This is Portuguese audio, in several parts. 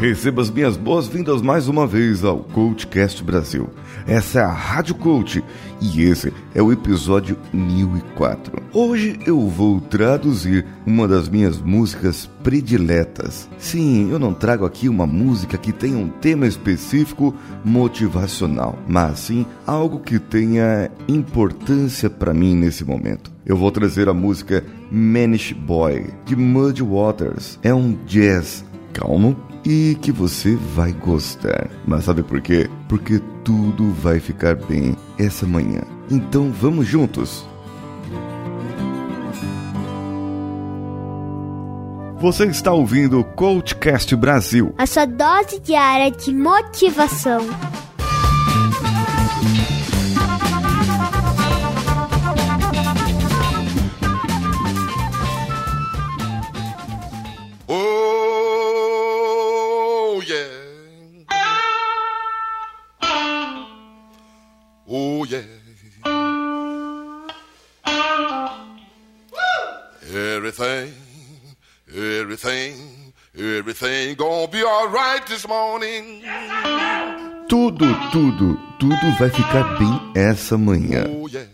Receba as minhas boas-vindas mais uma vez ao Coachcast Brasil. Essa é a Rádio Coach e esse é o episódio 1004. Hoje eu vou traduzir uma das minhas músicas prediletas. Sim, eu não trago aqui uma música que tenha um tema específico motivacional, mas sim algo que tenha importância para mim nesse momento. Eu vou trazer a música Manish Boy de Muddy Waters. É um jazz calmo e que você vai gostar. Mas sabe por quê? Porque tudo vai ficar bem essa manhã. Então vamos juntos. Você está ouvindo o Coachcast Brasil. A sua dose diária de motivação. Everything, everything gonna be alright this morning. Tudo, tudo, tudo vai ficar bem essa manhã. Oh, yeah.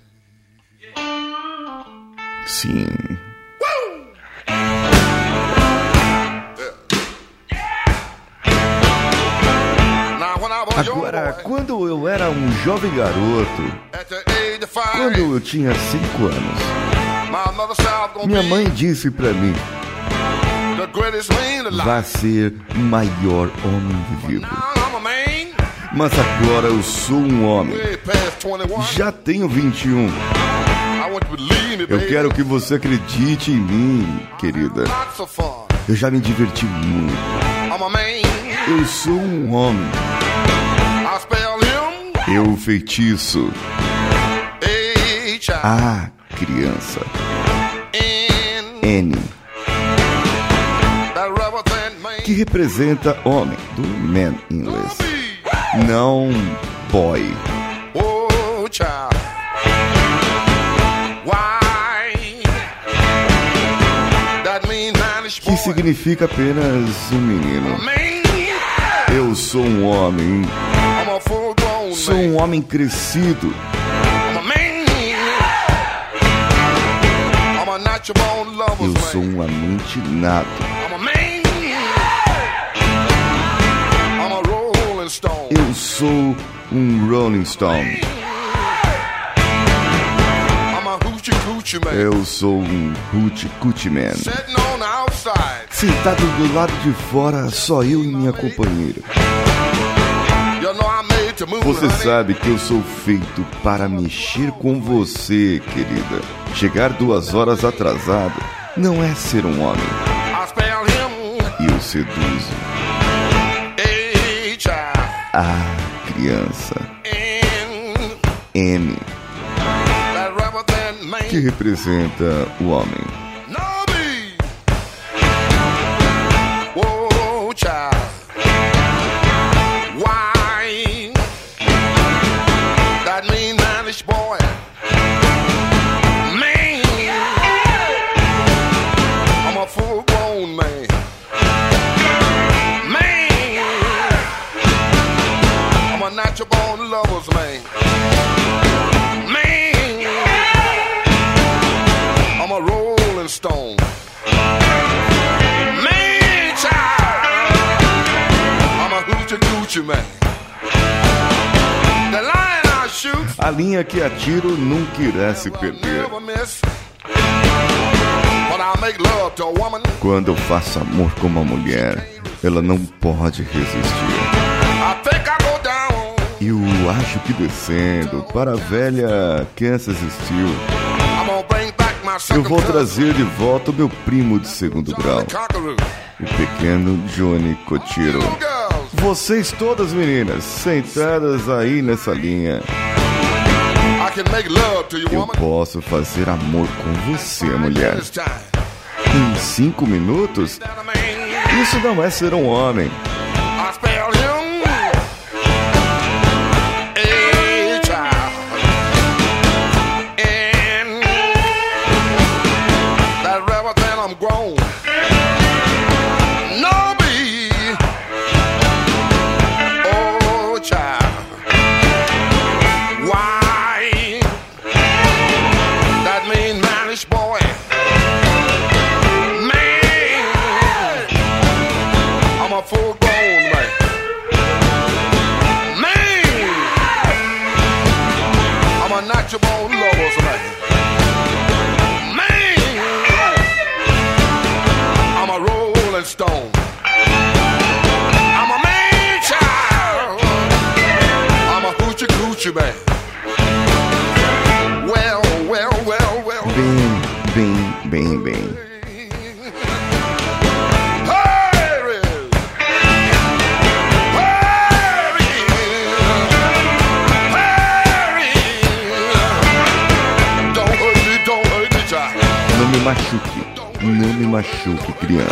Sim. Now, when I was Agora, quando eu era um jovem garoto, quando eu tinha 5 anos, minha mãe disse pra mim: vá ser o maior homem vivo. Now I'm a man, Mas agora eu sou um homem. way past 21. Já tenho 21. I want you to believe me, Eu quero que você acredite em mim, querida. Eu já me diverti muito. Eu sou um homem. Eu feitiço. A criança. N. Que representa homem, do man em inglês. Não boy. Oh, child. Que significa apenas um menino. Eu sou um homem. Sou um homem crescido. Eu sou um amante nato. Eu sou um Rolling Stone. Eu sou um Hoochie Coochie Man. Sentado do lado de fora, só eu e minha companheira. Você sabe que eu sou feito para mexer com você, querida. Chegar duas horas atrasado não é ser um homem. Eu seduzo a criança man. que representa o homem. A linha que atiro nunca irá se perder. Quando eu faço amor com uma mulher, ela não pode resistir. Down. Eu acho que descendo para a velha Kansas Steel, eu vou trazer de volta o meu primo de segundo grau, o pequeno Johnny Cotiro. Vocês todas meninas, sentadas aí nessa linha, eu posso fazer amor com você, mulher. Em cinco minutos? Isso não é ser um homem. I'm a natural born lover tonight. Man, I'm a rolling stone. I'm a man child. I'm a hoochie coochie man. Well, well, well, well. Bem, bem, bem, bem. Me machuque. Não me machuque, criança.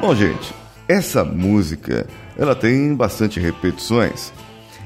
Bom, gente, essa música, ela tem bastante repetições.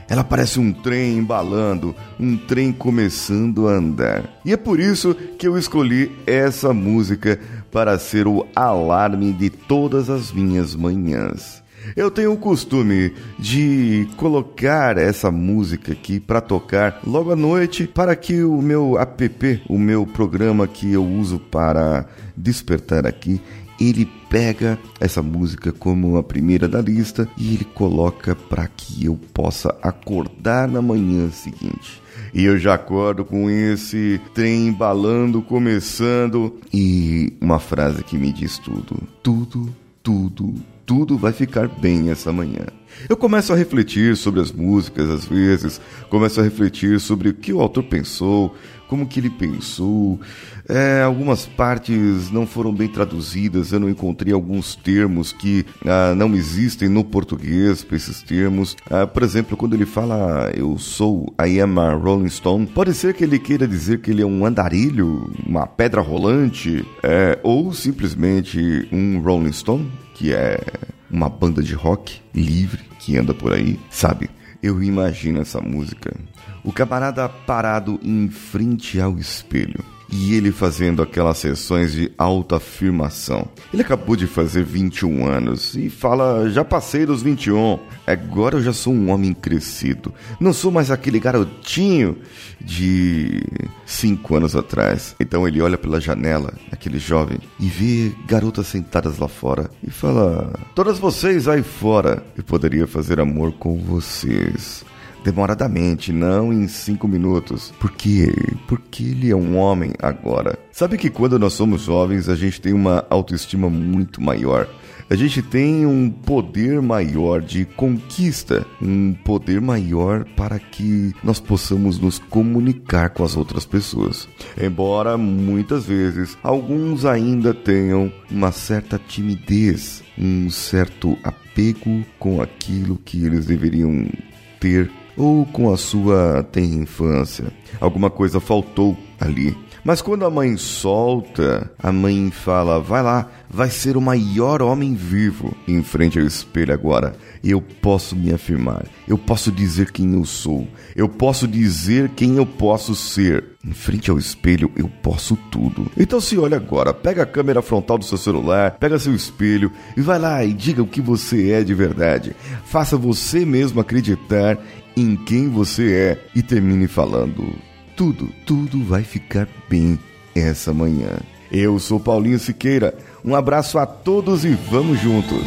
Ela parece um trem embalando, um trem começando a andar. E é por isso que eu escolhi essa música para ser o alarme de todas as minhas manhãs. Eu tenho o costume de colocar essa música aqui para tocar logo à noite para que o meu app, o meu programa que eu uso para despertar aqui, ele pega essa música como a primeira da lista e ele coloca para que eu possa acordar na manhã seguinte. E eu já acordo com esse trem embalando, começando e uma frase que me diz tudo. Tudo, tudo, tudo vai ficar bem essa manhã. Eu começo a refletir sobre as músicas às vezes, começo a refletir sobre o que o autor pensou, como que ele pensou. É, algumas partes não foram bem traduzidas, eu não encontrei alguns termos que ah, não existem no português para esses termos. Ah, por exemplo, quando ele fala eu sou, I am a Rolling Stone, pode ser que ele queira dizer que ele é um andarilho, uma pedra rolante, é, ou simplesmente um Rolling Stone, que é uma banda de rock livre que anda por aí, sabe? Eu imagino essa música. O camarada parado em frente ao espelho. E ele fazendo aquelas sessões de autoafirmação. Ele acabou de fazer 21 anos e fala: Já passei dos 21. Agora eu já sou um homem crescido. Não sou mais aquele garotinho de 5 anos atrás. Então ele olha pela janela, aquele jovem, e vê garotas sentadas lá fora e fala: Todas vocês aí fora, eu poderia fazer amor com vocês demoradamente, não em cinco minutos. Por quê? Porque ele é um homem agora. Sabe que quando nós somos jovens, a gente tem uma autoestima muito maior. A gente tem um poder maior de conquista, um poder maior para que nós possamos nos comunicar com as outras pessoas. Embora muitas vezes alguns ainda tenham uma certa timidez, um certo apego com aquilo que eles deveriam ter ou com a sua tenra infância. Alguma coisa faltou ali. Mas quando a mãe solta, a mãe fala: vai lá, vai ser o maior homem vivo. Em frente ao espelho agora, eu posso me afirmar, eu posso dizer quem eu sou, eu posso dizer quem eu posso ser. Em frente ao espelho, eu posso tudo. Então se olha agora, pega a câmera frontal do seu celular, pega seu espelho e vai lá e diga o que você é de verdade. Faça você mesmo acreditar em quem você é e termine falando: tudo, tudo vai ficar bem essa manhã. Eu sou Paulinho Siqueira. Um abraço a todos e vamos juntos.